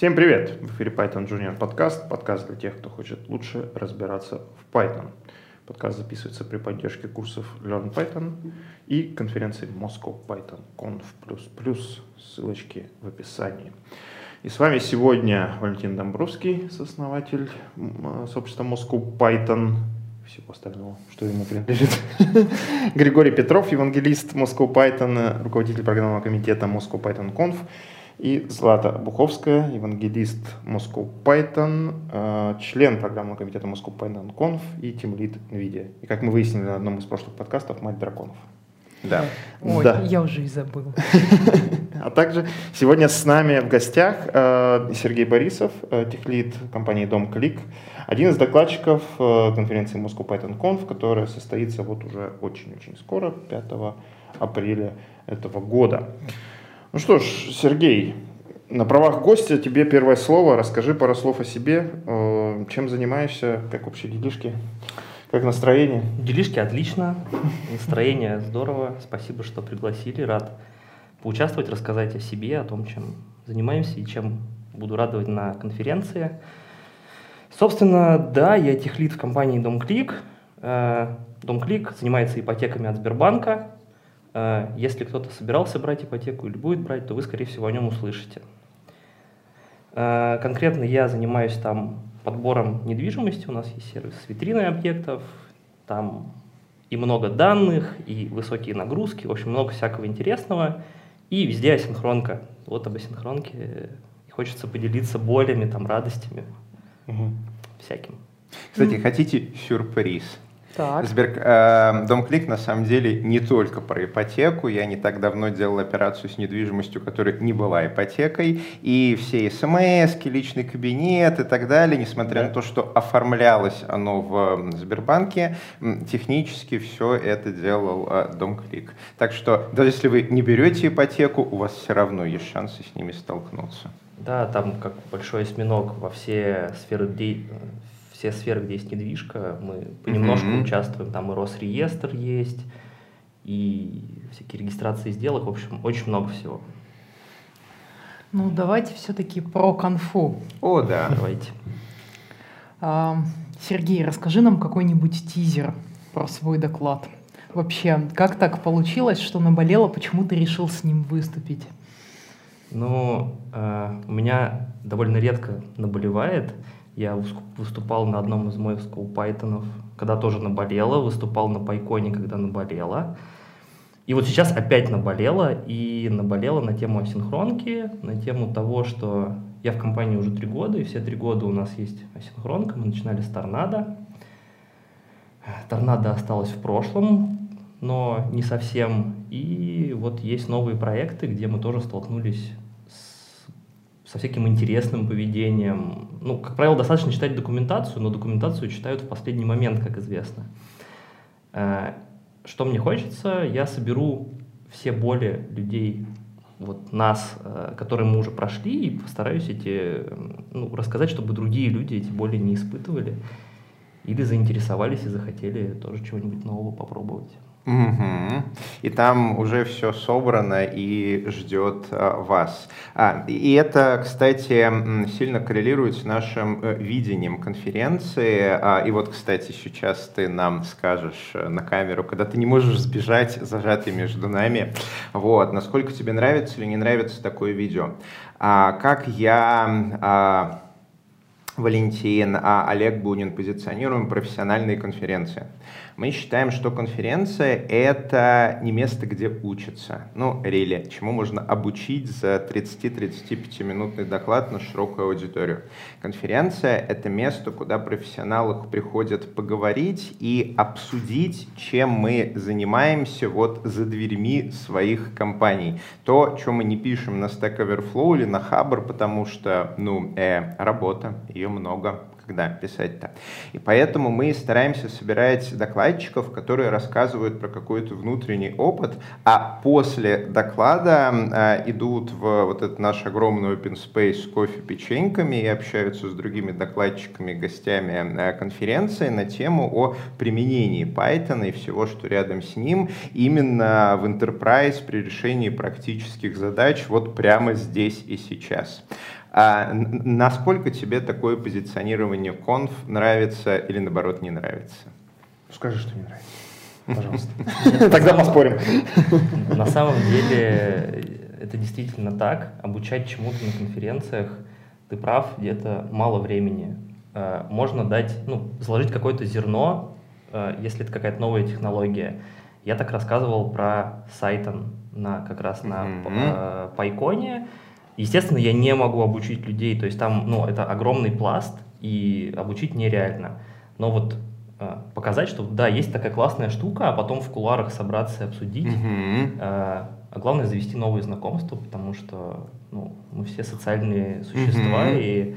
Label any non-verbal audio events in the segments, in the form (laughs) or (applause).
Всем привет! В эфире Python Junior подкаст, подкаст для тех, кто хочет лучше разбираться в Python. Подкаст записывается при поддержке курсов Learn Python и конференции Moscow Python Conf++, ссылочки в описании. И с вами сегодня Валентин Домбровский, сооснователь сообщества Moscow Python, всего остального, что ему принадлежит. (laughs) Григорий Петров, евангелист Moscow Python, руководитель программного комитета Moscow Python Conf, и Злата Буховская, евангелист Moscow Python, э, член программного комитета Moscow Python Conf и тимлид NVIDIA. И как мы выяснили на одном из прошлых подкастов, мать драконов. Да. Ой, Да. я уже и забыл. (laughs) А также сегодня с нами в гостях э, Сергей Борисов, э, техлит компании Дом Клик, один из докладчиков конференции Moscow Python Conf, которая состоится вот уже очень-очень скоро, 5 апреля этого года. Ну что ж, Сергей, на правах гостя тебе первое слово. Расскажи пару слов о себе, э, чем занимаешься, как вообще делишки, как настроение. Делишки отлично, настроение здорово. Спасибо, что пригласили. Рад поучаствовать, рассказать о себе, о том, чем занимаемся и чем буду радовать на конференции. Собственно, да, я техлит в компании DomClick. Э, DomClick занимается ипотеками от Сбербанка. Э, Если кто-то собирался брать ипотеку или будет брать, то вы, скорее всего, о нем услышите. Э, Конкретно я занимаюсь там подбором недвижимости. У нас есть сервис с витриной объектов. Там и много данных, и высокие нагрузки, в общем, много всякого интересного. И везде асинхронка. Вот об асинхронке и хочется поделиться болями, там, радостями, Мгм. всяким. Кстати, хотите сюрприз? Так. Сбер... э, Домклик на самом деле не только про ипотеку. Я не так давно делал операцию с недвижимостью, которая не была ипотекой. И все смс, личный кабинет и так далее, несмотря Да. на то, что оформлялось оно в Сбербанке, технически все это делал э, Домклик. Так что даже если вы не берете ипотеку, у вас все равно есть шансы с ними столкнуться. Да, там как большой осьминог во все сферы, де- все сферы, где есть недвижка, мы понемножку Мгм. участвуем. Там и Росреестр есть, и всякие регистрации сделок, в общем, очень много всего. Ну, давайте все-таки про конфу. О, да. Давайте. А, Сергей, расскажи нам какой-нибудь тизер про свой доклад. Вообще, как так получилось, что наболело, почему ты решил с ним выступить? Ну, э, у меня довольно редко наболевает. Я выс- выступал на одном из моих Python, когда тоже наболело, выступал на Пайконе, когда наболело. И вот сейчас опять наболело, и наболело на тему асинхронки, на тему того, что я в компании уже три года, и все три года у нас есть асинхронка. Мы начинали с Торнадо. Торнадо осталось в прошлом, но не совсем. И вот есть новые проекты, где мы тоже столкнулись со всяким интересным поведением. Ну, как правило, достаточно читать документацию, но документацию читают в последний момент, как известно. Э, Что мне хочется, я соберу все боли людей, вот нас, э, которые мы уже прошли, и постараюсь эти, ну, рассказать, чтобы другие люди эти боли не испытывали или заинтересовались и захотели тоже чего-нибудь нового попробовать. Мгм. И там уже все собрано и ждет а, вас. А, и это, кстати, сильно коррелирует с нашим э, видением конференции. А, и вот, кстати, сейчас ты нам скажешь э, на камеру, когда ты не можешь сбежать, зажатый между нами, вот, насколько тебе нравится или не нравится такое видео. А, как я... а, Валентин, а Олег Бунин позиционируем профессиональные конференции. Мы считаем, что конференция — это не место, где учатся. Ну, рели, чему можно обучить за 30-35-минутный доклад на широкую аудиторию. Конференция — это место, куда профессионалы приходят поговорить и обсудить, чем мы занимаемся вот за дверьми своих компаний. То, что мы не пишем на Stack Overflow или на Hubber, потому что, ну, э, работа, ее много, когда писать-то. И поэтому мы стараемся собирать докладчиков, которые рассказывают про какой-то внутренний опыт, а после доклада э, идут в вот этот наш огромный open space с кофе, печеньками и общаются с другими докладчиками, гостями э, конференции на тему о применении Python и всего, что рядом с ним, именно в Enterprise при решении практических задач вот прямо здесь и сейчас. А насколько тебе такое позиционирование конф нравится или наоборот не нравится? Скажи, что не нравится. (laughs) Пожалуйста. (laughs) Тогда поспорим. (laughs) На самом деле это действительно так. Обучать чему-то на конференциях, ты прав, где-то мало времени. Э, можно дать, ну, заложить какое-то зерно, э, если это какая-то новая технология. Я так рассказывал про Сайтон на, как раз на mm-hmm. Пайконе. Естественно, я не могу обучить людей, то есть там, ну, это огромный пласт, и обучить нереально. Но вот э, показать, что да, есть такая классная штука, а потом в кулуарах собраться и обсудить. Mm-hmm. Э, а главное завести новые знакомства, потому что ну, мы все социальные существа, mm-hmm. и,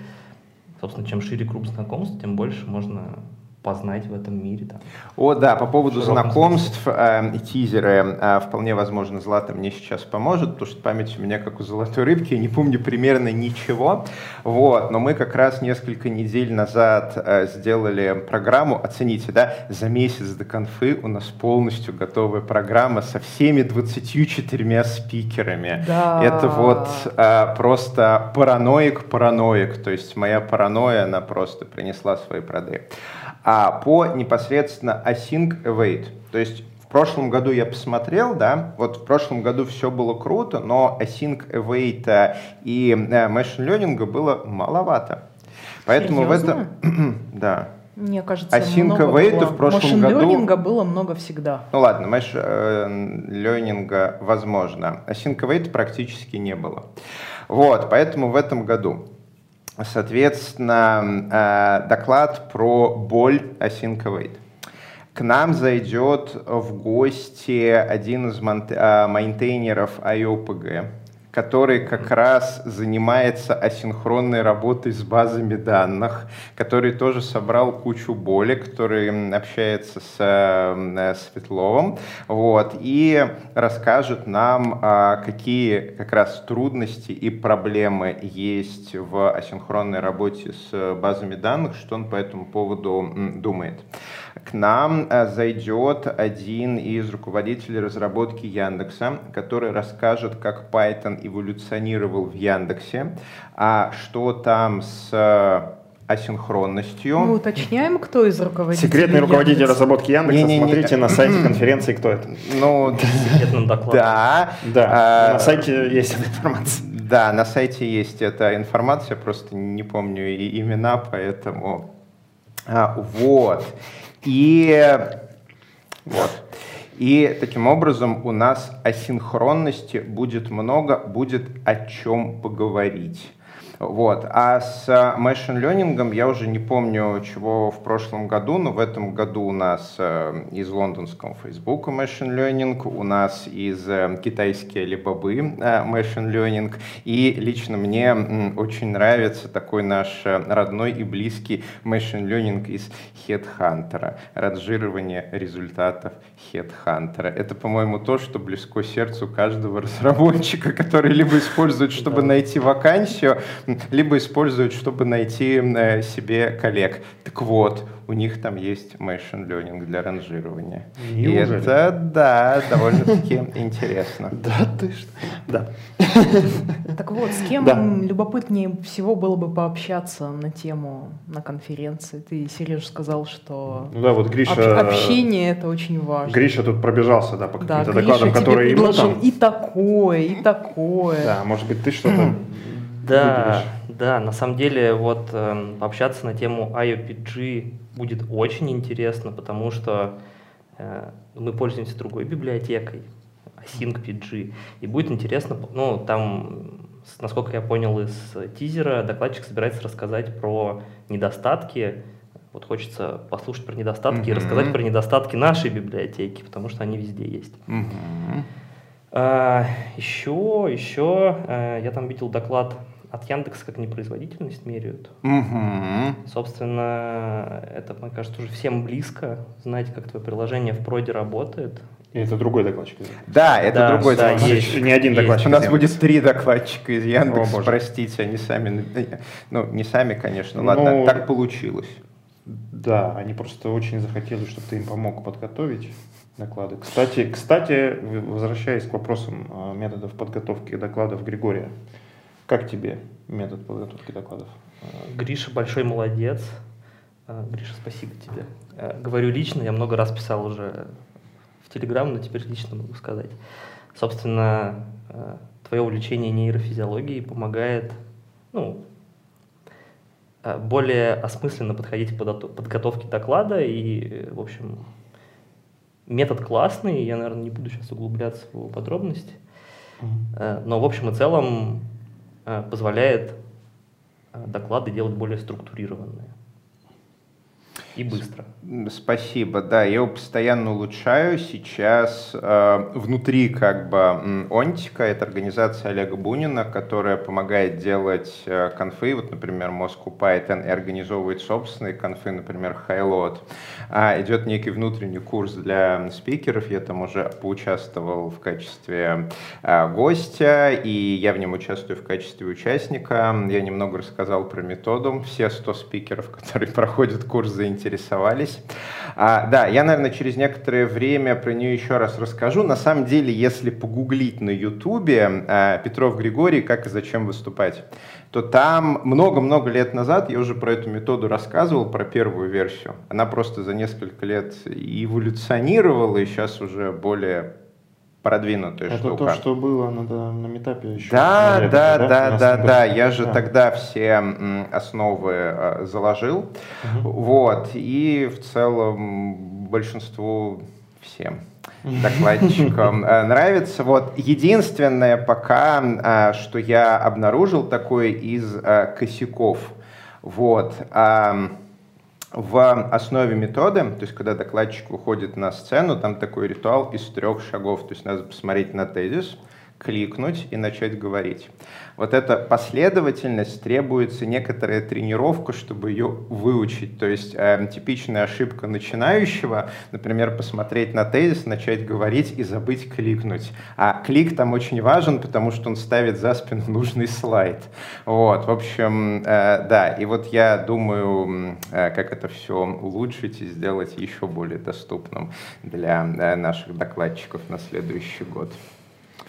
собственно, чем шире круг знакомств, тем больше можно познать в этом мире. Там. О, да, по поводу знакомств э, и тизеры, э, вполне возможно, Злата мне сейчас поможет, потому что память у меня как у золотой рыбки, я не помню примерно ничего. Вот, но мы как раз несколько недель назад э, сделали программу, оцените, да, за месяц до конфы у нас полностью готовая программа со всеми 24 спикерами. Да. Это вот э, просто параноик-параноик, то есть моя паранойя, она просто принесла свои плоды а по непосредственно async await. То есть в прошлом году я посмотрел, да, вот в прошлом году все было круто, но async await и э, machine learning было маловато. Поэтому Серьезно? в этом, (clears throat) да. Мне кажется, Async await в прошлом году... learning было много всегда. Ну ладно, machine learning возможно. Async await практически не было. Вот, поэтому в этом году соответственно, э, доклад про боль async. К нам зайдет в гости один из э, майнтейнеров IOPG, который как раз занимается асинхронной работой с базами данных, который тоже собрал кучу боли, который общается с э, Светловым, вот, и расскажет нам, а, какие как раз трудности и проблемы есть в асинхронной работе с базами данных, что он по этому поводу думает. К нам э, зайдет один из руководителей разработки Яндекса, который расскажет, как Python эволюционировал в Яндексе, а что там с э, асинхронностью. Мы уточняем, кто из руководителей Секретный руководитель Яндекса? разработки Яндекса. Не-не-не. Смотрите на сайте конференции, кто это. Ну, Секретным докладом. да. Да, А, на сайте есть эта информация. Да, на сайте есть эта информация, просто не помню и имена, поэтому... А, вот. И вот. И таким образом у нас асинхронности будет много, будет о чем поговорить. Вот. А с machine learning я уже не помню, чего в прошлом году, но в этом году у нас э, из лондонского Facebook machine learning, у нас из э, китайские Alibaba э, machine learning, и лично мне очень нравится такой наш родной и близкий machine learning из Headhunter, ранжирование результатов Headhunter. Это, по-моему, то, что близко сердцу каждого (laughs) разработчика, который либо использует, чтобы найти вакансию, (laughs) либо используют, чтобы найти э, себе коллег. Так вот, у них там есть machine learning для ранжирования. И это, да, довольно-таки (laughs) интересно. Да, ты что? Да. (laughs) Так вот, с кем любопытнее всего было бы пообщаться на тему на конференции? Ты, Сереж, сказал, что Ну да, вот Гриша... об- общение это очень важно. Гриша тут пробежался, да, по каким-то докладам, которые ему там... и такое, и такое. Да, может быть, ты что-то... (clears throat) Да, да, на самом деле вот эм, пообщаться на тему IOPG будет очень интересно, потому что э, мы пользуемся другой библиотекой, AsyncPG, и будет интересно, ну, там, насколько я понял из тизера, докладчик собирается рассказать про недостатки, вот хочется послушать про недостатки и Мгм. рассказать про недостатки нашей библиотеки, потому что они везде есть. Мгм. А, еще, еще, э, я там видел доклад от Яндекса, как непроизводительность меряют. Мгм. Собственно, это, мне кажется, уже всем близко, знать, как твое приложение в проде работает. И Это другой докладчик. Да, это Да, другой да, доклад. есть. Не один Есть. докладчик. У нас будет три докладчика из Яндекса, О, простите, они сами, ну, не сами, конечно, Ну, ладно, так получилось. Да, они просто очень захотели, чтобы ты им помог подготовить доклады. Кстати, кстати, возвращаясь к вопросам э, методов подготовки докладов Григория, как тебе метод подготовки докладов? Э, Гриша большой молодец. Э, Гриша, спасибо тебе. Э, говорю лично, я много раз писал уже в Телеграм, но теперь лично могу сказать. Собственно, твое увлечение нейрофизиологией помогает ну, более осмысленно подходить к подготовке доклада. И, в общем, метод классный, я, наверное, не буду сейчас углубляться в его подробности. Но, в общем и целом, позволяет доклады делать более структурированные и быстро. Спасибо, да, я его постоянно улучшаю. Сейчас э, внутри как бы Онтика, это организация Олега Бунина, которая помогает делать э, конфы, вот, например, Moscow Python, и организовывает собственные конфы, например, Highload. А, идет некий внутренний курс для спикеров, я там уже поучаствовал в качестве э, гостя, и я в нем участвую в качестве участника. Я немного рассказал про методу. Все 100 спикеров, (laughs) которые проходят курс, заинтересованы заинтересовались. А, да, я, наверное, через некоторое время про нее еще раз расскажу. На самом деле, если погуглить на Ютубе а, Петров Григорий «Как и зачем выступать», то там много-много лет назад я уже про эту методу рассказывал, про первую версию. Она просто за несколько лет эволюционировала и сейчас уже более продвинутая Это штука. то, что было на данном этапе еще. Да, да, да, да, да, да. Я же да. тогда все основы э, заложил. Угу. Вот. И в целом большинству всем докладчикам э, нравится. Вот единственное пока, э, что я обнаружил такое из косяков. Вот в основе методы, то есть когда докладчик выходит на сцену, там такой ритуал из трех шагов. То есть надо посмотреть на тезис, кликнуть и начать говорить. Вот эта последовательность требуется некоторая тренировка, чтобы ее выучить. То есть э, типичная ошибка начинающего, например, посмотреть на тезис, начать говорить и забыть кликнуть. А клик там очень важен, потому что он ставит за спину нужный слайд. Вот, в общем, э, да, и вот я думаю, э, как это все улучшить и сделать еще более доступным для э, наших докладчиков на следующий год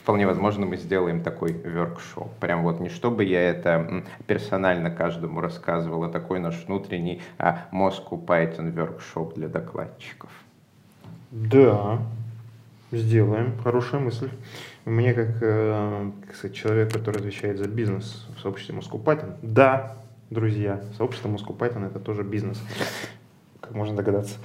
вполне возможно, мы сделаем такой воркшоп. Прям вот не чтобы я это персонально каждому рассказывал, а такой наш внутренний а, Moscow Python воркшоп для докладчиков. Да, сделаем. Хорошая мысль. Мне, как, э, как сказать, человек, который отвечает за бизнес в сообществе Moscow Python, да, друзья, сообщество Moscow Python это тоже бизнес как можно догадаться.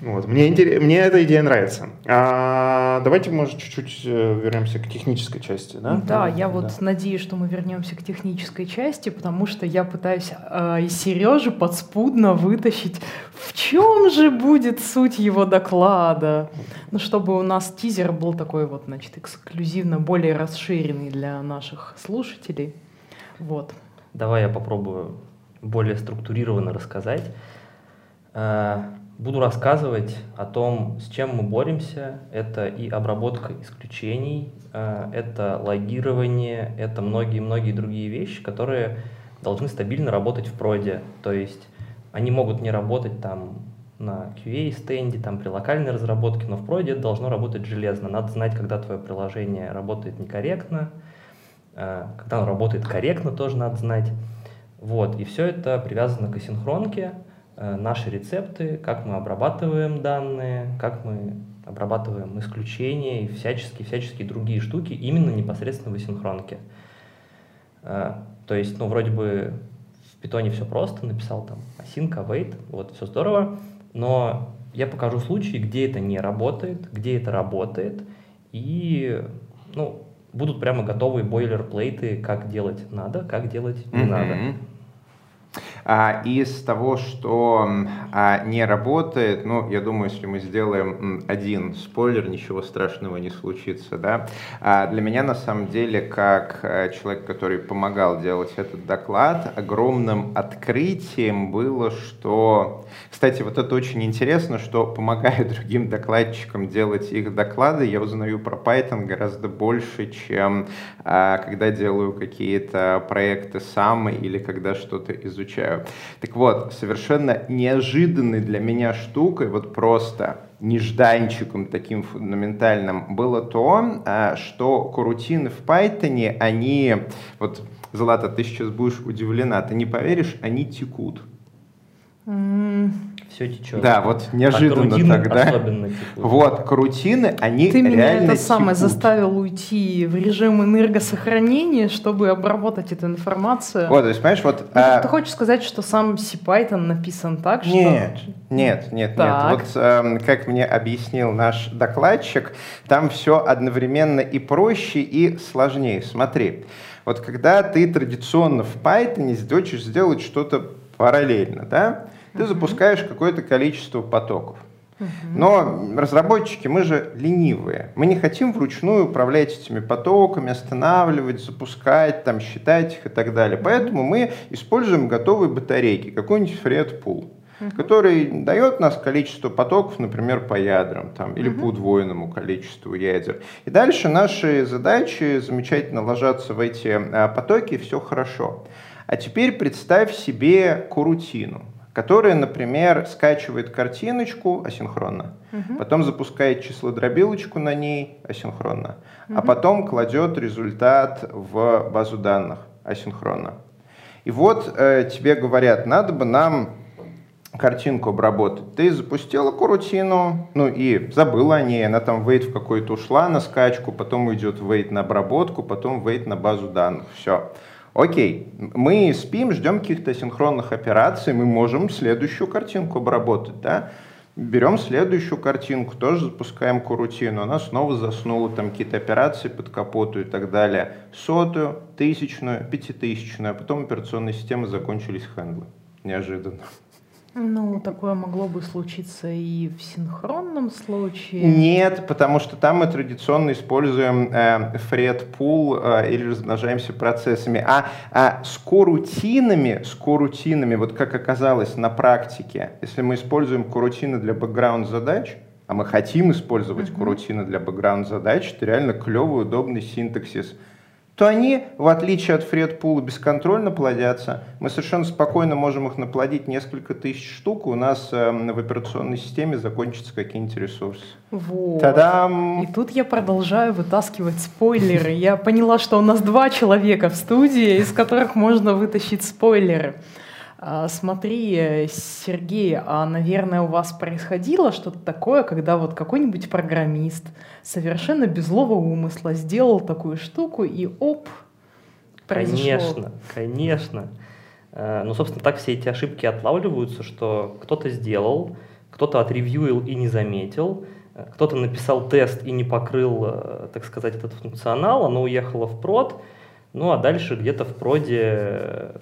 Вот. Мне, интерес, мне эта идея нравится. А, давайте, может, чуть-чуть э, вернемся к технической части. Да, да я вот да. надеюсь, что мы вернемся к технической части, потому что я пытаюсь э, из Сережи подспудно вытащить, в чем же будет суть его доклада. Ну, чтобы у нас тизер был такой вот, значит, эксклюзивно более расширенный для наших слушателей. Вот. Давай я попробую более структурированно рассказать. Э, буду рассказывать о том, с чем мы боремся. Это и обработка исключений, э, это логирование, это многие-многие другие вещи, которые должны стабильно работать в проде. То есть они могут не работать там на QA-стенде, там при локальной разработке, но в проде это должно работать железно. Надо знать, когда твое приложение работает некорректно, э, когда оно работает корректно, тоже надо знать. Вот, и все это привязано к асинхронке, наши рецепты, как мы обрабатываем данные, как мы обрабатываем исключения и всяческие, всяческие другие штуки именно непосредственно в асинхронке. Э, то есть, ну, вроде бы в питоне все просто, написал там async, await, вот, все здорово, но я покажу случаи, где это не работает, где это работает, и, ну, будут прямо готовые бойлерплейты, как делать надо, как делать не mm-hmm. надо. А, из того, что а, не работает, ну, я думаю, если мы сделаем один спойлер, ничего страшного не случится, да. А для меня, на самом деле, как э, человек, который помогал делать этот доклад, огромным открытием было, что... Кстати, вот это очень интересно, что помогая (laughs) другим докладчикам делать их доклады, я узнаю про Python гораздо больше, чем когда делаю какие-то проекты сам или когда что-то изучаю изучаю. Так вот, совершенно неожиданной для меня штукой, вот просто нежданчиком таким фундаментальным было то, а, что корутины в Python, они вот Злата, ты сейчас будешь удивлена, ты не поверишь, они текут. Все течет. Да, вот неожиданно а тогда. Особенно текут. Вот, карутины, они Ты меня реально это самое текут. заставил уйти в режим энергосохранения, чтобы обработать эту информацию. Вот, то есть, понимаешь, вот... Ну, а, Ты хочешь сказать, что сам CPython написан так, что... Нет, нет, нет, Так. нет. Вот эм, как мне объяснил наш докладчик, там все одновременно и проще, и сложнее. Смотри, вот когда ты традиционно в Python хочешь сделать что-то параллельно, да, ты запускаешь какое-то количество потоков. Но разработчики, мы же ленивые. Мы не хотим вручную управлять этими потоками, останавливать, запускать, там, считать их и так далее. Поэтому мы используем готовые батарейки, какой-нибудь Fred Pool, который дает нас количество потоков, например, по ядрам там, или по удвоенному количеству ядер. И дальше наши задачи замечательно ложатся в эти а, потоки, все хорошо. А теперь представь себе корутину которая, например, скачивает картиночку асинхронно, потом запускает числодробилочку на ней асинхронно, а потом кладет результат в базу данных асинхронно. И вот э, тебе говорят, надо бы нам картинку обработать. Ты запустила корутину, ну и забыла о ней, она там вейт в какой-то ушла на скачку, потом уйдет вейт на обработку, потом вейт на базу данных. Все. Окей, мы спим, ждем каких-то синхронных операций, мы можем следующую картинку обработать, да? Берем следующую картинку, тоже запускаем корутину, она снова заснула, там какие-то операции под капоту и так далее. Сотую, тысячную, пятитысячную, а потом операционные системы закончились хендлы. Неожиданно. Ну, такое могло бы случиться и в синхронном случае. Нет, потому что там мы традиционно используем э, Fred Pool э, или размножаемся процессами. А, а с корутинами, с корутинами, вот как оказалось на практике, если мы используем корутины для бэкграунд задач, а мы хотим использовать Мгм. корутины для бэкграунд задач, это реально клевый, удобный синтаксис, то они, в отличие от Pool, бесконтрольно плодятся. Мы совершенно спокойно можем их наплодить несколько тысяч штук, у нас э, в операционной системе закончатся какие-нибудь ресурсы. Вот. Та-дам! И тут я продолжаю вытаскивать спойлеры. Я поняла, что у нас два человека в студии, из которых можно вытащить спойлеры. А, Смотри, э, Сергей, а, наверное, у вас происходило что-то такое, когда вот какой-нибудь программист совершенно без злого умысла сделал такую штуку, и оп, произошло. Конечно, конечно. Э, Ну, собственно, так все эти ошибки отлавливаются, что кто-то сделал, кто-то отревьюил и не заметил, э, кто-то написал тест и не покрыл, так сказать, этот функционал, оно уехало в прод, ну а дальше где-то в проде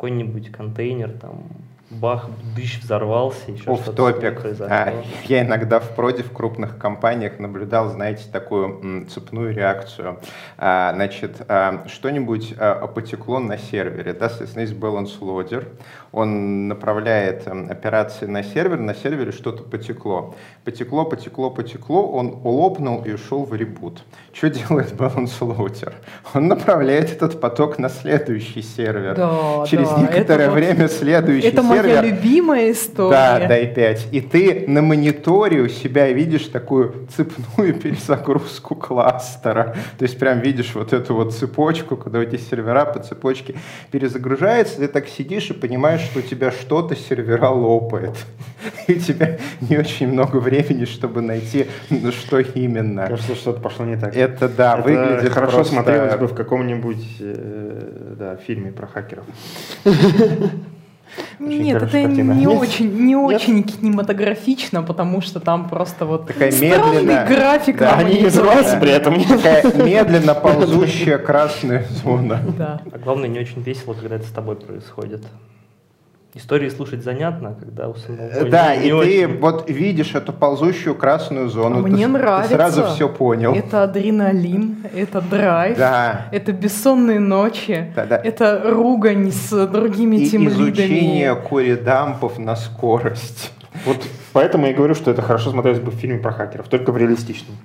какой-нибудь контейнер там бах, дыщ взорвался, еще что-то топик. произошло. А, я иногда в проде в крупных компаниях наблюдал, знаете, такую м, цепную реакцию. А, значит, а, что-нибудь а, потекло на сервере, да, соответственно, есть balance loader, он направляет м, операции на сервер, на сервере что-то потекло. Потекло, потекло, потекло, он лопнул и ушел в ребут. Что делает balance loader? Он направляет этот поток на следующий сервер. Да, Через да, это некоторое вот- время следующий Это сервер моя любимая история. да, дай 5. И ты на мониторе у себя видишь такую цепную (laughs) перезагрузку кластера. То есть прям видишь вот эту вот цепочку, когда эти сервера по цепочке перезагружаются, ты так сидишь и понимаешь, что у тебя что-то сервера лопает. (laughs) И у тебя не очень много времени, чтобы найти, ну, что именно. Кажется, что-то пошло не так. Это, да, Это выглядит хорошо просто- смотрелось бы в каком-нибудь э, да, фильме про хакеров. (laughs) Очень Нет, это картина. не Нет? очень, не очень кинематографично, потому что там просто вот Такая странный медленная- график. Да, на Они не мониторе. взрываются при этом. Такая медленно ползущая красная зона. Да. А главное, не очень весело, когда это с тобой происходит. Истории слушать занятно, а когда у самого Да, не- и не ты очень. вот видишь эту ползущую красную зону. Мне ты, с- нравится. Ты сразу все понял. Это адреналин, это драйв, Да. это бессонные ночи, Да, да. это ругань с другими И изучение тимлидами. коридампов на скорость. Вот поэтому я говорю, что это хорошо смотрелось бы в фильме про хакеров, только в реалистичном.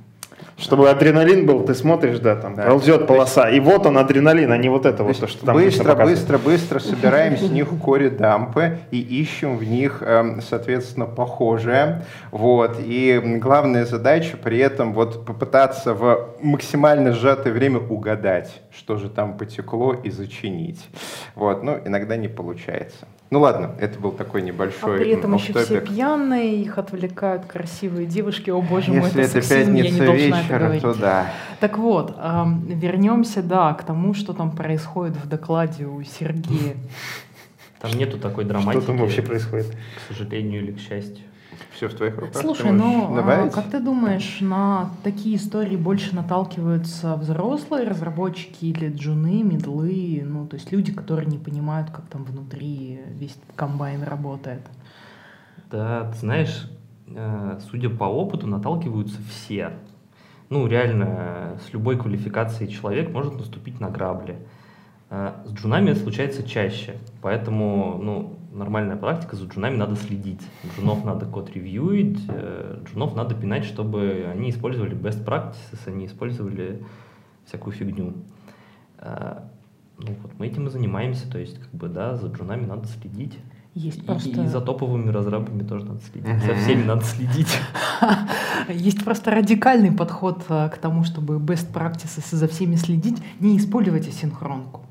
Чтобы адреналин был, ты смотришь, да, там Да. ползет полоса, и вот он адреналин, а не вот это То вот то, что там быстро, быстро, быстро собираем с них кори-дампы и ищем в них, эм, соответственно, похожее. Вот. И главная задача при этом вот попытаться в максимально сжатое время угадать, что же там потекло и зачинить. Вот. Ну, иногда не получается. Ну ладно, это был такой А небольшой при этом еще все пьяные, их отвлекают красивые девушки. О боже мой, Если это это сексизм, я не пятница должна это вечер, говорить. то да. Так вот, вернемся, да, к тому, что там происходит в докладе у Сергея. Там нету такой драматики. Что там вообще происходит? К сожалению или к счастью. Все в твоих руках. Слушай, ну а, добавить? как ты думаешь, на такие истории больше наталкиваются взрослые разработчики или джуны, медлы, ну то есть люди, которые не понимают, как там внутри весь комбайн работает? Да, ты знаешь, э, судя по опыту, наталкиваются все. Ну, реально, с любой квалификацией человек может наступить на грабли. Э, С джунами это случается чаще, поэтому, ну, нормальная практика, за джунами надо следить. Джунов надо код ревьюить, э, джунов надо пинать, чтобы они использовали best practices, они использовали всякую фигню. Э, Ну, вот мы этим и занимаемся, то есть, как бы, да, за джунами надо следить. Есть И- просто... И, за топовыми разрабами тоже надо следить. За всеми надо следить. (laughs) Есть просто радикальный подход а, к тому, чтобы best practices и за всеми следить, не использовать асинхронку.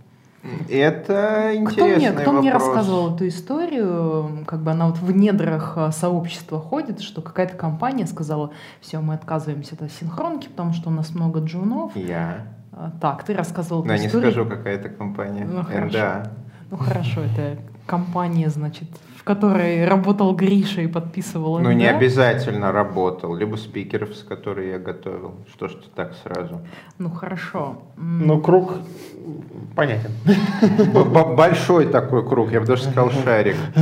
Это Кто интересный мне, кто мне рассказывал эту историю, как бы она вот в недрах а, сообщества ходит, что какая-то компания сказала, все, мы отказываемся от синхронки, потому что у нас много джунов. Я. А, Так, ты рассказывал Но эту не историю. скажу, какая это компания. Ну, хорошо. НДА. Ну хорошо, это компания, значит, в которой работал Гриша и подписывал Ну, не обязательно работал. Либо спикеров, с которыми я готовил. Что ж ты так сразу? Ну хорошо. Ну, круг понятен. Большой такой круг, я бы даже сказал шарик. (laughs)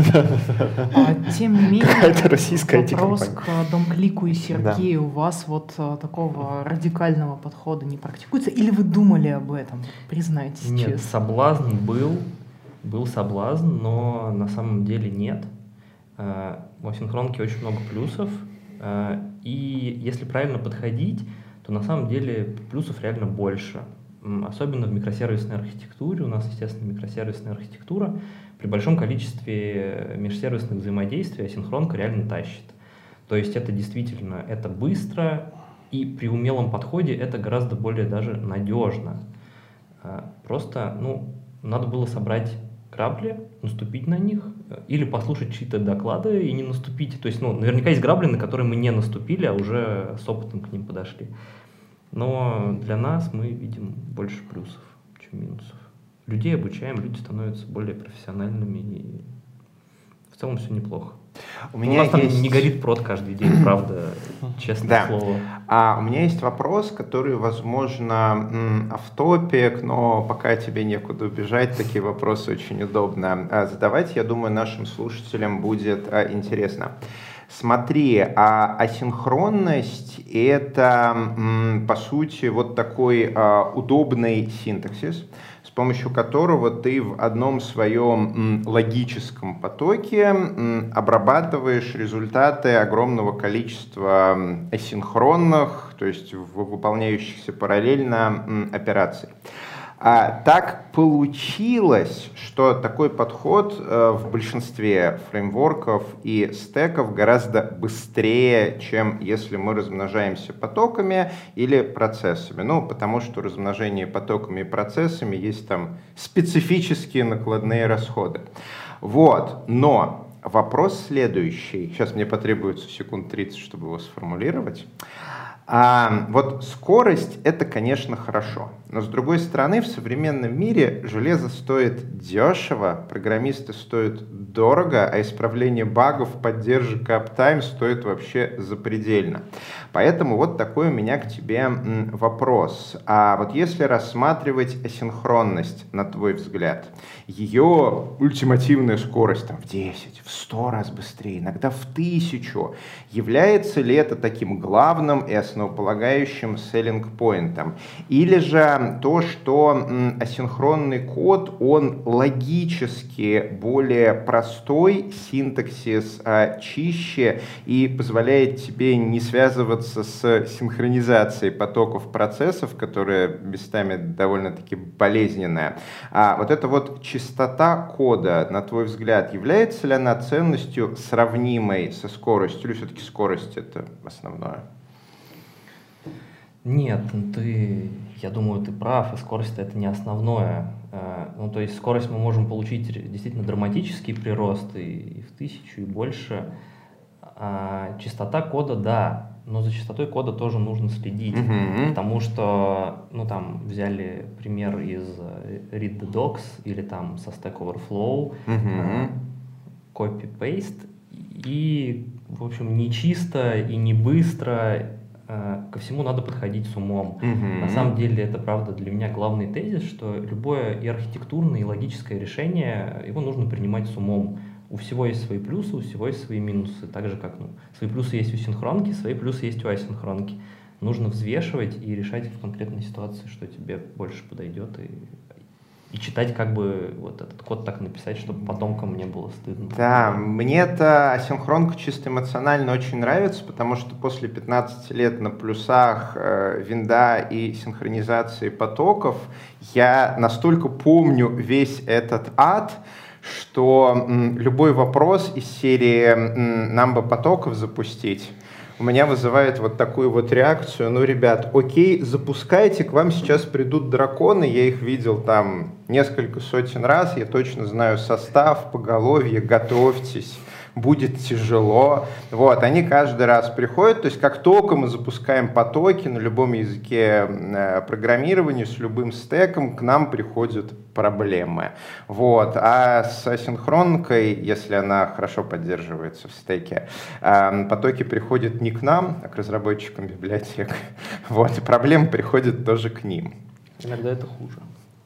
а, тем не менее, Какая-то российская вопрос IT-компания. к Домклику и Сергею. У вас вот а, такого радикального подхода не практикуется? Или вы думали об этом? Признайтесь Нет, честно. соблазн был, был соблазн, но на самом деле нет. Э, В асинхронке очень много плюсов, э, и если правильно подходить, то на самом деле плюсов реально больше. Особенно в микросервисной архитектуре. У нас, естественно, микросервисная архитектура. При большом количестве межсервисных взаимодействий асинхронка реально тащит. То есть это действительно, это быстро, и при умелом подходе это гораздо более даже надежно. Просто, ну, надо было собрать грабли, наступить на них, э, или послушать чьи-то доклады и не наступить. То есть, ну, наверняка есть грабли, на которые мы не наступили, а уже с опытом к ним подошли. Но для нас мы видим больше плюсов, чем минусов. Людей обучаем, люди становятся более профессиональными, и в целом все неплохо. У У меня нас там есть... не горит прод каждый день, (clears throat) правда, честное Да. слово. А у меня есть вопрос, который, возможно, автопик, но пока тебе некуда убежать, такие вопросы очень удобно а, задавать. Я думаю, нашим слушателям будет а, интересно. Смотри, а асинхронность — это, по сути, вот такой а, удобный синтаксис, помощью которого ты в одном своем логическом потоке обрабатываешь результаты огромного количества асинхронных, то есть выполняющихся параллельно операций. А так получилось, что такой подход э, в большинстве фреймворков и стеков гораздо быстрее, чем если мы размножаемся потоками или процессами. Ну, потому что размножение потоками и процессами есть там специфические накладные расходы. Вот, но вопрос следующий. Сейчас мне потребуется секунд 30, чтобы его сформулировать. А, вот скорость это, конечно, хорошо. Но с другой стороны, в современном мире железо стоит дешево, программисты стоят дорого, а исправление багов, поддержка аптайм стоит вообще запредельно. Поэтому вот такой у меня к тебе вопрос. А вот если рассматривать асинхронность, на твой взгляд, ее ультимативная скорость там в 10, в 100 раз быстрее, иногда в тысячу, является ли это таким главным и основным основополагающим селлинг-поинтом. Или же то, что асинхронный код, он логически более простой, синтаксис а, чище и позволяет тебе не связываться с синхронизацией потоков процессов, которая местами довольно-таки болезненная. А вот эта вот чистота кода, на твой взгляд, является ли она ценностью сравнимой со скоростью, или все-таки скорость это основное? Нет, ну ты, я думаю, ты прав, и скорость это не основное. Э, ну, то есть скорость мы можем получить действительно драматический прирост и, и в тысячу, и больше. А частота кода, да, но за частотой кода тоже нужно следить, mm-hmm. потому что, ну, там, взяли пример из э, Read the Docs или там со Stack Overflow, mm-hmm. copy-paste, и, в общем, не чисто и не быстро ко всему надо подходить с умом. Mm-hmm. На самом деле это правда для меня главный тезис, что любое и архитектурное, и логическое решение, его нужно принимать с умом. У всего есть свои плюсы, у всего есть свои минусы. Так же, как ну, свои плюсы есть у синхронки, свои плюсы есть у асинхронки. Нужно взвешивать и решать в конкретной ситуации, что тебе больше подойдет и и читать как бы вот этот код так написать, чтобы потомкам не было стыдно. Да, мне это асинхронка чисто эмоционально очень нравится, потому что после 15 лет на плюсах э, винда и синхронизации потоков я настолько помню весь этот ад, что м, любой вопрос из серии м, «Нам бы потоков запустить» у меня вызывает вот такую вот реакцию. Ну, ребят, окей, запускайте, к вам сейчас придут драконы, я их видел там несколько сотен раз, я точно знаю состав, поголовье, готовьтесь будет тяжело. Вот, они каждый раз приходят, то есть как только мы запускаем потоки на любом языке э, программирования с любым стеком, к нам приходят проблемы. Вот. А с асинхронкой, если она хорошо поддерживается в стеке, э, потоки приходят не к нам, а к разработчикам библиотек. (laughs) Вот. И проблемы приходят тоже к ним. Иногда это хуже.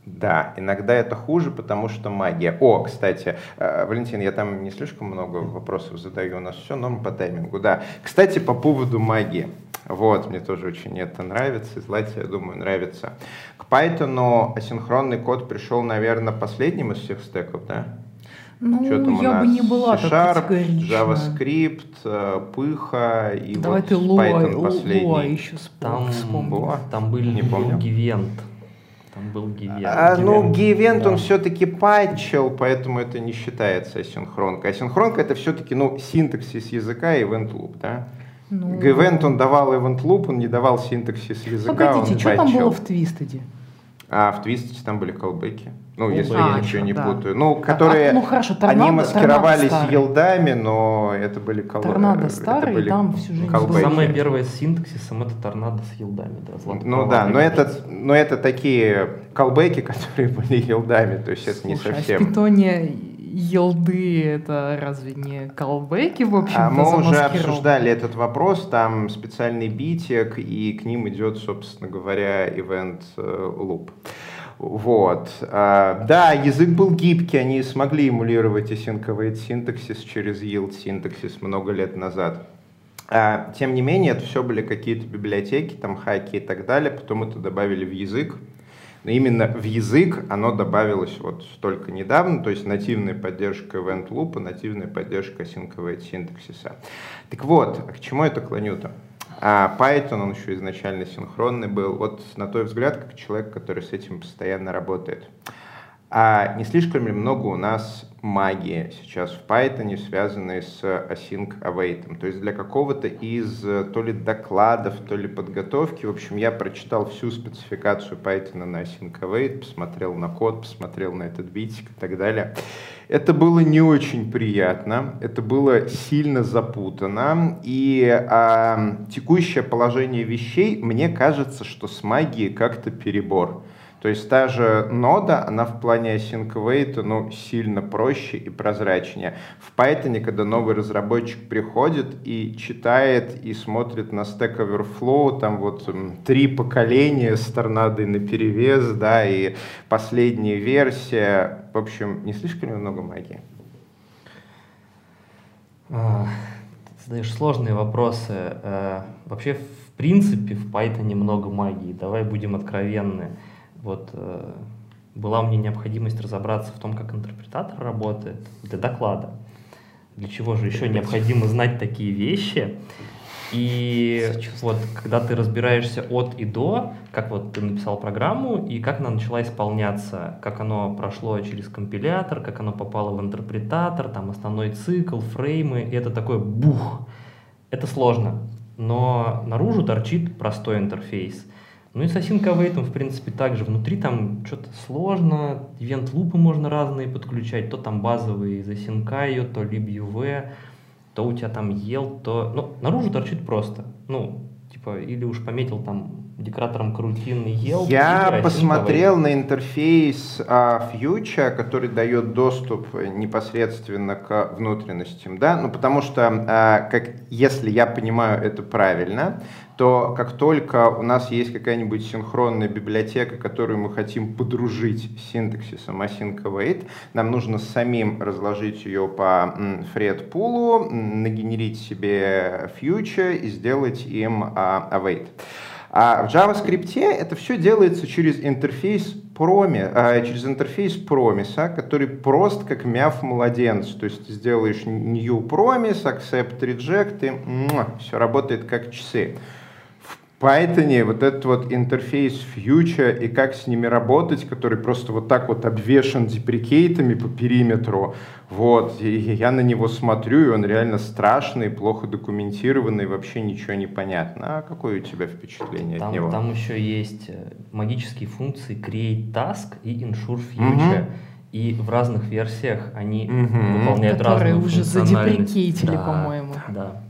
Да, иногда это хуже, потому что магия. О, кстати, э, Валентин, я там не слишком много вопросов задаю, у нас все норм по таймингу, да. Кстати, по поводу магии. Вот, мне тоже очень это нравится, и Злате, я думаю, нравится. К Python асинхронный код пришел, наверное, последним из всех стеков, да? Ну, я бы не была C-Sharp, JavaScript, э, Пыха и Давай вот ты Python последний. Луа еще там, там были не помню. Гивент. Там был Гивент. А, ну, Гивент, да. он все-таки патчил, поэтому это не считается асинхронкой. Асинхронка это все-таки, ну, синтаксис языка и event loop, да? Ну... Event он давал event loop, он не давал синтаксис языка, Погодите, он что патчил. там было в Твистеде? А в Твистеде там были колбеки. Ну, если а, я ничего не да. путаю. Ну, которые, а, ну, хорошо, торнадо, они маскировались елдами, но это были колбеки. Торнадо старый, были там всю жизнь колбеки. Самое первое с синтаксисом это торнадо с елдами. Да, ну да, но это, но это такие колбеки, (laughs) которые были елдами, то есть Слушай, это не совсем... А в питоне елды это разве не колбеки, в общем А мы уже обсуждали этот вопрос, там специальный битик, и к ним идет, собственно говоря, event э, loop. Вот. А, да, язык был гибкий, они смогли эмулировать async синтаксис через yield синтаксис много лет назад. А, тем не менее, это все были какие-то библиотеки, там хаки и так далее, потом это добавили в язык, но именно в язык оно добавилось вот только недавно, то есть нативная поддержка event loop, нативная поддержка async синтаксиса. Так вот, к чему это клоню-то? А Python, он еще изначально синхронный был. Вот на твой взгляд, как человек, который с этим постоянно работает. А не слишком ли много у нас магии сейчас в Python, связанной с async await? То есть для какого-то из то ли докладов, то ли подготовки, в общем, я прочитал всю спецификацию Python на async await, посмотрел на код, посмотрел на этот битик и так далее. Это было не очень приятно, это было сильно запутано, и а, текущее положение вещей, мне кажется, что с магией как-то перебор. То есть та же нода, она в плане async ну, сильно проще и прозрачнее. В Python, когда новый разработчик приходит и читает и смотрит на Stack Overflow, там вот три поколения с торнадой на перевес, да, и последняя версия, в общем, не слишком ли много магии? А, задаешь сложные вопросы. Э, вообще, в принципе, в Python много магии. Давай будем откровенны. Вот э, была меня необходимость разобраться в том, как интерпретатор работает для доклада. Для чего же еще необходимо знать такие вещи? И вот когда ты разбираешься от и до, как вот ты написал программу, и как она начала исполняться, как оно прошло через компилятор, как оно попало в интерпретатор, там основной цикл, фреймы, и это такой бух. Это сложно, но наружу торчит простой интерфейс. Ну и с Async в принципе, также внутри там что-то сложно, ивент-лупы можно разные подключать, то там базовые из Async, то LibUV, то у тебя там ел, то... Ну, наружу торчит просто. Ну, типа, или уж пометил там декоратором карутин ел. Я посмотрел на интерфейс uh, Future, который дает доступ непосредственно к внутренностям, да, ну потому что, uh, как, если я понимаю это правильно, то как только у нас есть какая-нибудь синхронная библиотека, которую мы хотим подружить с синтаксисом async await, нам нужно самим разложить ее по Fred пулу, нагенерить себе future и сделать им uh, await. А в JavaScript это все делается через интерфейс проми, а, через интерфейс промиса, который прост как мяв младенец. То есть сделаешь new promise, accept reject, и все работает как часы. Python вот этот вот интерфейс Future и как с ними работать, который просто вот так вот обвешен деприкейтами по периметру, вот, и я на него смотрю, и он реально страшный, плохо документированный, вообще ничего не понятно. А какое у тебя впечатление там, от него? Там еще есть э, магические функции Create Task и Ensure Future. Угу. И в разных версиях они угу. выполняют Которые разную уже задеприкейтили, да, по-моему. Да.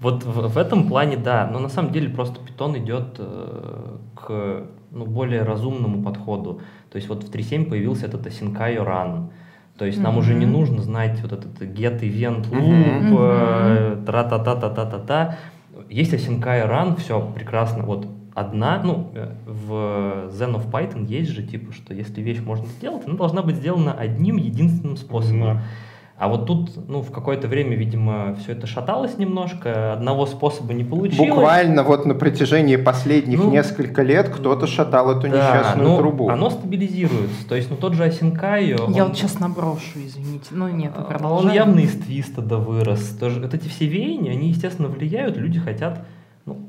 Вот в, в этом плане, да, но на самом деле просто Python идет э, к ну, более разумному подходу. То есть вот в 3.7 появился этот asyncio run. То есть mm-hmm. нам уже не нужно знать вот этот get event loop, mm-hmm. э, тра-та-та-та-та-та-та. Есть asyncio run, все прекрасно. Вот одна, ну, э, в Zen of Python есть же, типа, что если вещь можно сделать, она должна быть сделана одним единственным способом. Mm-hmm. А вот тут, ну, в какое-то время, видимо, все это шаталось немножко, одного способа не получилось. Буквально вот на протяжении последних ну, несколько лет кто-то шатал эту да, несчастную ну, трубу. Оно стабилизируется. То есть, ну, тот же Асинкайо... Я вот сейчас наброшу, извините. Ну, нет, продолжаем. Он явно из твиста да вырос. Тоже, вот эти все веяния, они, естественно, влияют. Люди хотят ну,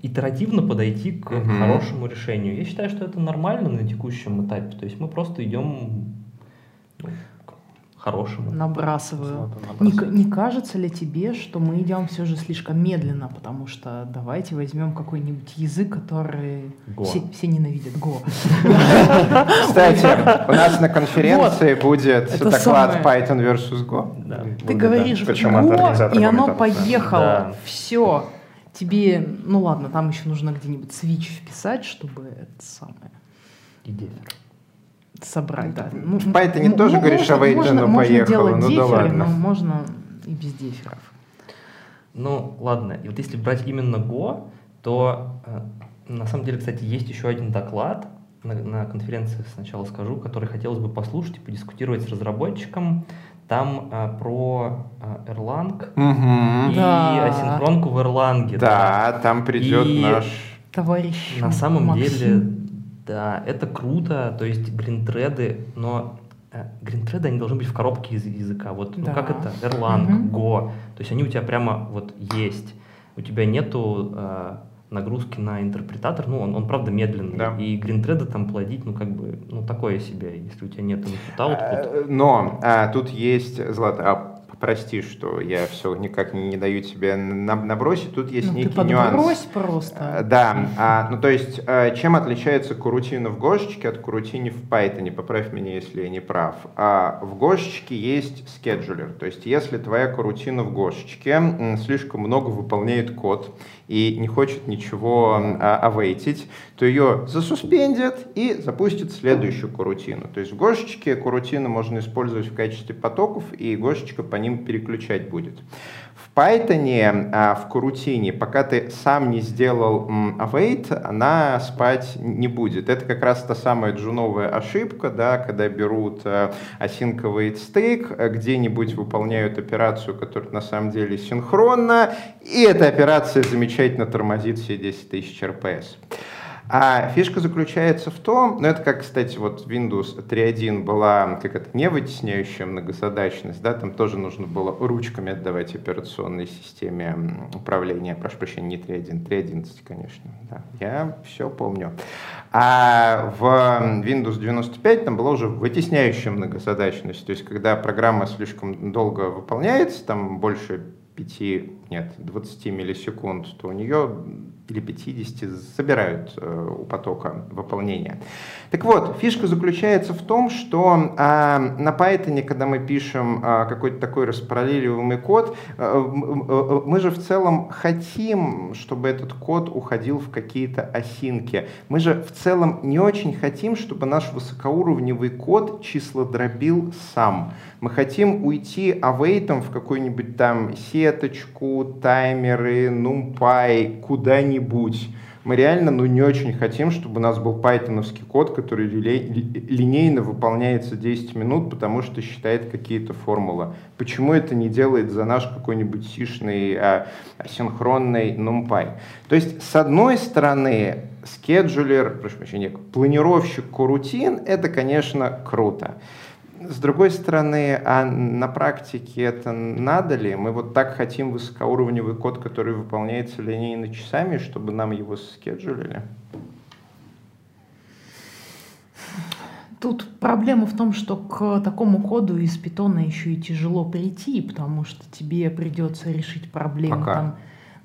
итеративно подойти к угу. хорошему решению. Я считаю, что это нормально на текущем этапе. То есть, мы просто идем... Хорошему. Набрасываю. Не, не кажется ли тебе, что мы идем все же слишком медленно, потому что давайте возьмем какой-нибудь язык, который все, все ненавидят Го. Кстати, у нас на конференции будет доклад Python versus Go. Ты говоришь Go, и оно поехало. Все. Тебе, ну ладно, там еще нужно где-нибудь свич вписать, чтобы это самое. Идея собрать, да. Ну, в Python тоже можно, говоришь, а можно, можно поехала, ну деферы, да ладно. но можно и без деферов. Ну, ладно, и вот если брать именно Go, то э, на самом деле, кстати, есть еще один доклад, на, на конференции сначала скажу, который хотелось бы послушать и подискутировать с разработчиком. Там а, про а, Erlang угу. и да. асинхронку в Erlang. Да, да. там придет и наш товарищ. На самом Максим. деле да, это круто, то есть гринтреды, но э, гринтреды, они должны быть в коробке из языка. Вот, ну, да. ну как это? Erlang, угу. Go. То есть они у тебя прямо вот есть. У тебя нету э, нагрузки на интерпретатор, ну, он, он правда медленный. Да. И гринтреды там плодить, ну, как бы, ну, такое себе, если у тебя нет input-output. Э, но а, тут есть, Злата, а прости, что я все никак не, даю тебе набросить, тут есть ну, некий ты нюанс. просто. А, да, а, ну то есть, а, чем отличается курутина в Гошечке от курутини в Python? Поправь меня, если я не прав. А, в Гошечке есть скеджулер, то есть, если твоя курутина в Гошечке слишком много выполняет код, и не хочет ничего а, авейтить, то ее засуспендят и запустят следующую курутину. То есть в Гошечке курутину можно использовать в качестве потоков, и Гошечка по ним переключать будет. Python, а, в корутине, пока ты сам не сделал await, она спать не будет. Это как раз та самая джуновая ошибка, да, когда берут э, async await стейк, э, где-нибудь выполняют операцию, которая на самом деле синхронна, и эта операция замечательно тормозит все 10 тысяч RPS. А фишка заключается в том, ну это как, кстати, вот Windows 3.1 была как это не вытесняющая многозадачность, да, там тоже нужно было ручками отдавать операционной системе управления, прошу прощения, не 3.1, 3.11, конечно, да, я все помню. А в Windows 95 там была уже вытесняющая многозадачность, то есть когда программа слишком долго выполняется, там больше 5, нет, 20 миллисекунд, то у нее или 50 забирают э, у потока выполнения. Так вот, фишка заключается в том, что э, на Python, когда мы пишем э, какой-то такой распараллеливаемый код, э, э, мы же в целом хотим, чтобы этот код уходил в какие-то осинки. Мы же в целом не очень хотим, чтобы наш высокоуровневый код число дробил сам. Мы хотим уйти авейтом в какую-нибудь там сеточку, таймеры, NumPy, куда-нибудь. Мы реально ну, не очень хотим, чтобы у нас был пайтоновский код, который линейно выполняется 10 минут, потому что считает какие-то формулы. Почему это не делает за наш какой-нибудь сишный а, асинхронный NumPy? То есть, с одной стороны, скеджулер, прошу прощения, планировщик корутин, это, конечно, круто. С другой стороны, а на практике это надо ли? Мы вот так хотим высокоуровневый код, который выполняется линейно часами, чтобы нам его скеджулили? Тут проблема в том, что к такому коду из питона еще и тяжело прийти, потому что тебе придется решить проблему Пока. там,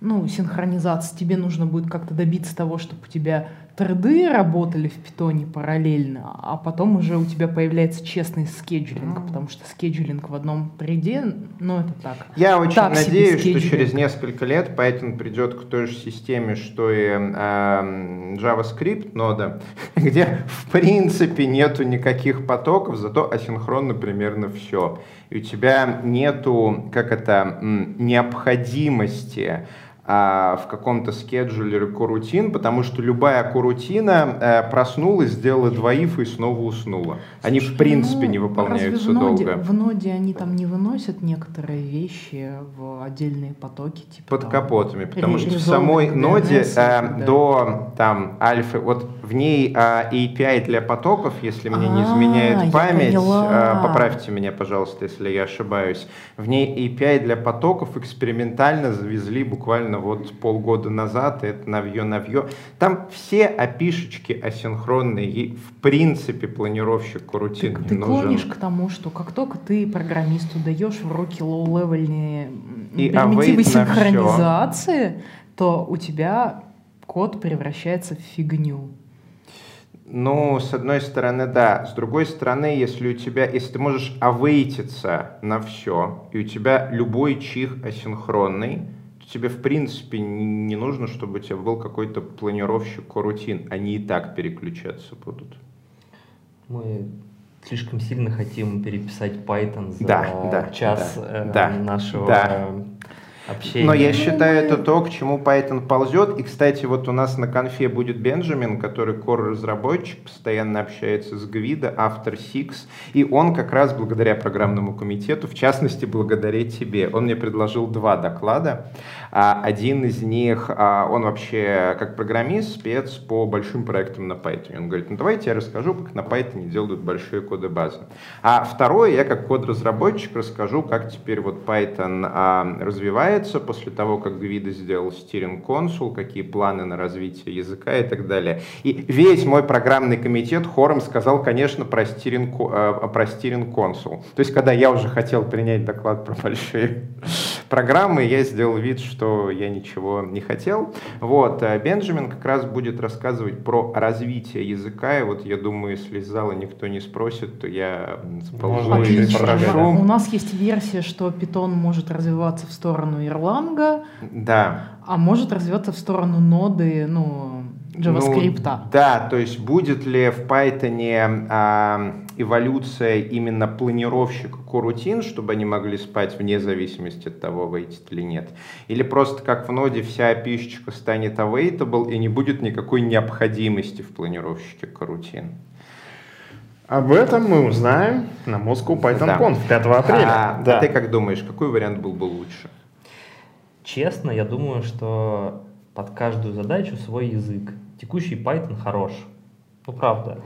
ну, синхронизации. Тебе нужно будет как-то добиться того, чтобы у тебя треды работали в питоне параллельно, а потом уже у тебя появляется честный скеджулинг, mm. потому что скеджулинг в одном преде, ну это так. Я очень так надеюсь, что через несколько лет Python придет к той же системе, что и э, JavaScript нода, (laughs) где в принципе нету никаких потоков, зато асинхронно примерно все. И у тебя нету, как это, необходимости а, в каком-то скеджулере корутин, потому что любая корутина э, проснулась, сделала двоив и снова уснула. Они Слушай, в принципе ну, не выполняются в ноде, долго. В ноде они там не выносят некоторые вещи в отдельные потоки. Типа, Под там, капотами, потому что в самой ноде э, да. до там альфы, вот в ней э, API для потоков, если мне не изменяет а, память, э, поправьте меня, пожалуйста, если я ошибаюсь, в ней API для потоков экспериментально завезли буквально вот полгода назад, это навье-навье. Там все опишечки асинхронные, и в принципе планировщик корутин так, Ты нужен. клонишь к тому, что как только ты программисту даешь в руки low-level ьные примитивы синхронизации, то у тебя код превращается в фигню. Ну, с одной стороны, да. С другой стороны, если у тебя, если ты можешь await иться на все, и у тебя любой чих асинхронный, тебе в принципе не нужно, чтобы у тебя был какой-то планировщик корутин. Они и так переключаться будут. Мы слишком сильно хотим переписать Python за да, да, час да, э, да, нашего да общения. Но я считаю, это то, к чему Python ползет. И, кстати, вот у нас на конфе будет Бенджамин, который core-разработчик, постоянно общается с Гвида, автор Six. И он как раз благодаря программному комитету, в частности, благодаря тебе, он мне предложил два доклада. А один из них, а, он вообще как программист, спец по большим проектам на Python. Он говорит, ну давайте я расскажу, как на Python делают большие коды базы. А второе, я как код-разработчик расскажу, как теперь вот Python а, развивается развивается после того, как Гвида сделал стиринг консул, какие планы на развитие языка и так далее. И весь мой программный комитет хором сказал, конечно, про стиринг, э, про стиринг консул. То есть, когда я уже хотел принять доклад про большие программы, я сделал вид, что я ничего не хотел. Вот, э, Бенджамин как раз будет рассказывать про развитие языка, и вот я думаю, если из зала никто не спросит, то я сползу и спрошу. У нас есть версия, что Python может развиваться в сторону Erlang, да. а может развиваться в сторону ноды, ну, JavaScript. Ну, да, то есть будет ли в Python а, эволюция именно планировщика корутин, чтобы они могли спать вне зависимости от того, вейтит или нет? Или просто как в ноде вся пишечка станет awaitable и не будет никакой необходимости в планировщике корутин? Об этом мы узнаем на Moscow Python Да. Conf 5 апреля. А, Да. а ты как думаешь, какой вариант был бы лучше? Честно, я думаю, что под каждую задачу свой язык. Текущий Python хорош. Ну, правда.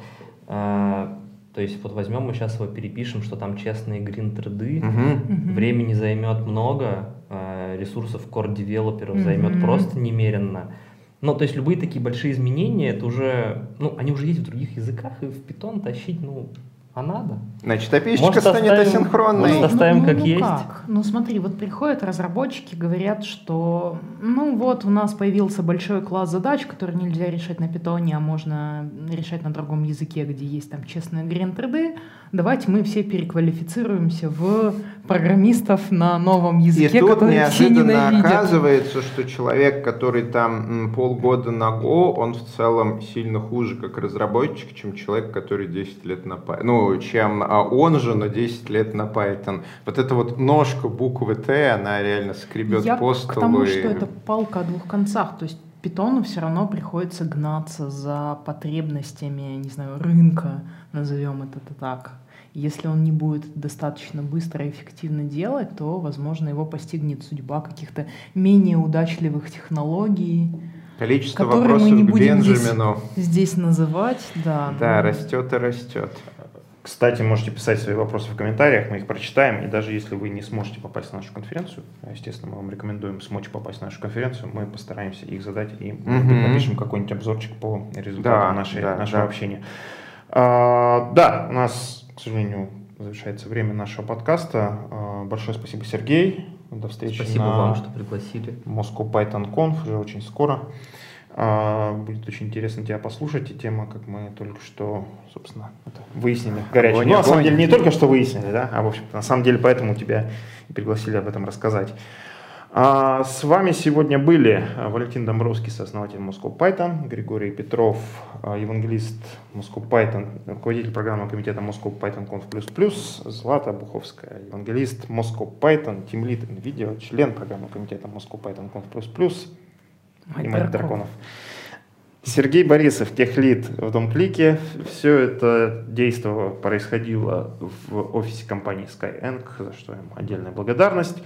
То есть вот возьмем мы сейчас его перепишем, что там честные треды. Мгм. Времени займет много, а, ресурсов core девелоперов займет просто немеренно. Ну, то есть любые такие большие изменения, это уже, ну, они уже есть в других языках, и в Python тащить, ну, а надо. Значит, API Может, станет оставим- асинхронной. может, оставим как есть? Как? Ну смотри, вот приходят разработчики, говорят, что ну вот у нас появился большой класс задач, которые нельзя решать на питоне, а можно решать на другом языке, где есть там честные green треды. Давайте мы все переквалифицируемся в программистов на новом И языке, тут который все неожиданно оказывается, что человек, который там полгода на Go, он в целом сильно хуже как разработчик, чем человек, который 10 лет на Python. Ну, чем а, он же, но 10 лет на Python. Вот эта вот ножка буквы Т, она реально скребет Я по к столу. тому, и- что это палка о двух концах. То есть питону все равно приходится гнаться за потребностями, не знаю, рынка, назовем это так. Если он не будет достаточно быстро и эффективно делать, то, возможно, его постигнет судьба каких-то менее удачливых технологий. Количество которые мы вопросов не к будем здесь- Бенджамину. Здесь называть, да. Да, ну, растет и растет. Кстати, можете писать свои вопросы в комментариях, мы их прочитаем. И даже если вы не сможете попасть на нашу конференцию, а, естественно, мы вам рекомендуем смочь попасть на нашу конференцию, мы постараемся их задать и Мгм. напишем какой-нибудь обзорчик по результатам Да, нашей, да, нашего да. общения. А, да, у нас, к сожалению, завершается время нашего подкаста. А, большое спасибо, Сергей. До встречи Спасибо на вам, что пригласили. Moscow Python Conf уже очень скоро. А, Будет очень интересно тебя послушать, и тема, как мы только что, собственно, это выяснили, горячая. Огонь, Ну, на самом деле, не только что выяснили, да, а, в общем-то, на самом деле, поэтому тебя пригласили об этом рассказать. А, С вами сегодня были а, Валентин Домбровский, сооснователь Moscow Python, Григорий Петров, а, евангелист Moscow Python, руководитель программы комитета Moscow Python Conf++, Злата Буховская, евангелист Moscow Python, тимлит NVIDIA, член программы комитета Moscow Python Conf++, и мать драконов. Сергей Борисов, техлит в Дом-клике. Все это действо происходило в офисе компании Skyeng, за что им отдельная благодарность.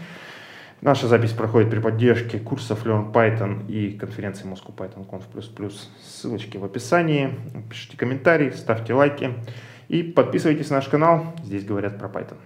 Наша запись проходит при поддержке курсов Learn Python и конференции Moscow Python Conf++. Ссылочки в описании. Пишите комментарии, ставьте лайки и подписывайтесь на наш канал. Здесь говорят про Python.